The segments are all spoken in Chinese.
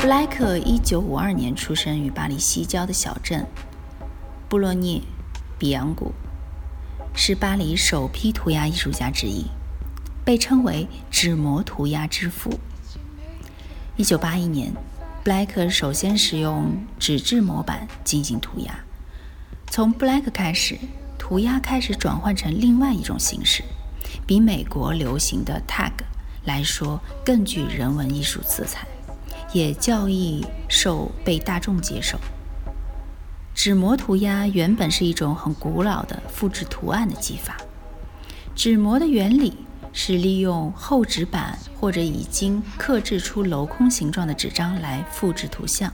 布莱克，一九五二年出生于巴黎西郊的小镇布洛涅比昂谷，是巴黎首批涂鸦艺术家之一，被称为纸模涂鸦之父。一九八一年，布莱克首先使用纸质模板进行涂鸦。从布莱克开始，涂鸦开始转换成另外一种形式，比美国流行的 tag。来说更具人文艺术色彩，也较易受被大众接受。纸模涂鸦原本是一种很古老的复制图案的技法。纸模的原理是利用厚纸板或者已经刻制出镂空形状的纸张来复制图像。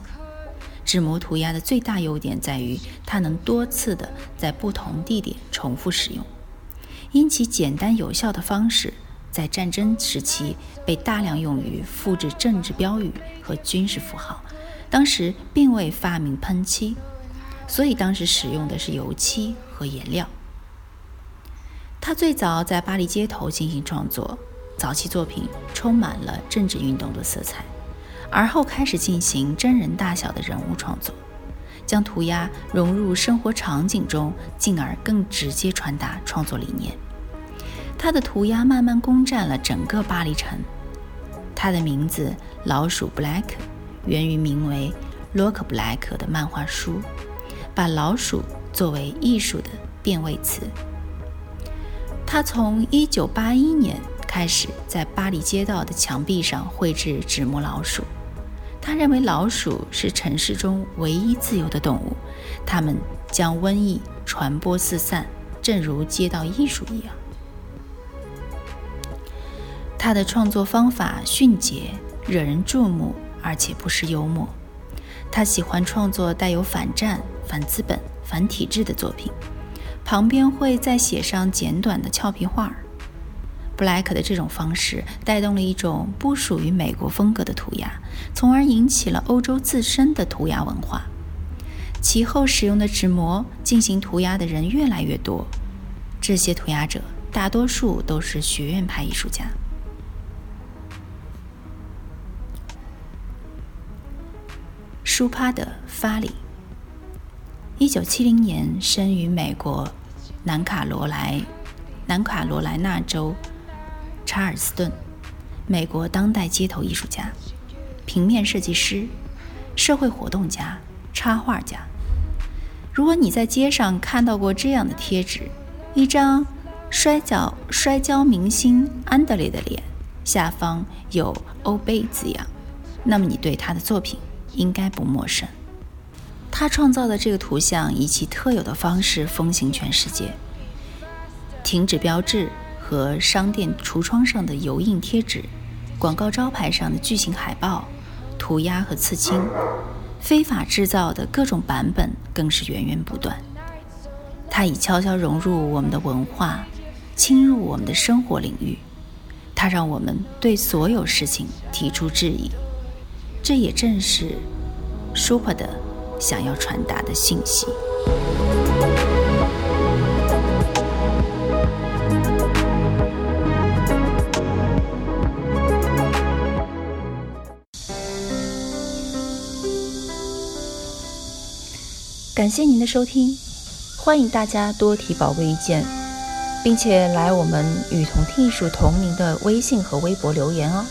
纸模涂鸦的最大优点在于它能多次的在不同地点重复使用，因其简单有效的方式。在战争时期被大量用于复制政治标语和军事符号，当时并未发明喷漆，所以当时使用的是油漆和颜料。他最早在巴黎街头进行创作，早期作品充满了政治运动的色彩，而后开始进行真人大小的人物创作，将涂鸦融入生活场景中，进而更直接传达创作理念。他的涂鸦慢慢攻占了整个巴黎城。他的名字“老鼠布莱克”源于名为洛克布莱克的漫画书，把老鼠作为艺术的变位词。他从1981年开始在巴黎街道的墙壁上绘制纸模老鼠。他认为老鼠是城市中唯一自由的动物，它们将瘟疫传播四散，正如街道艺术一样。他的创作方法迅捷、惹人注目，而且不失幽默。他喜欢创作带有反战、反资本、反体制的作品，旁边会再写上简短的俏皮话儿。布莱克的这种方式带动了一种不属于美国风格的涂鸦，从而引起了欧洲自身的涂鸦文化。其后使用的纸模进行涂鸦的人越来越多，这些涂鸦者大多数都是学院派艺术家。舒帕德·法里，一九七零年生于美国南卡罗来南卡罗来纳州查尔斯顿，美国当代街头艺术家、平面设计师、社会活动家、插画家。如果你在街上看到过这样的贴纸，一张摔跤摔跤明星安德烈的脸，下方有“欧贝”字样，那么你对他的作品。应该不陌生。他创造的这个图像以其特有的方式风行全世界。停止标志和商店橱窗上的油印贴纸、广告招牌上的巨型海报、涂鸦和刺青，非法制造的各种版本更是源源不断。它已悄悄融入我们的文化，侵入我们的生活领域。它让我们对所有事情提出质疑。这也正是舒珀的想要传达的信息。感谢您的收听，欢迎大家多提宝贵意见，并且来我们与同听艺术同名的微信和微博留言哦。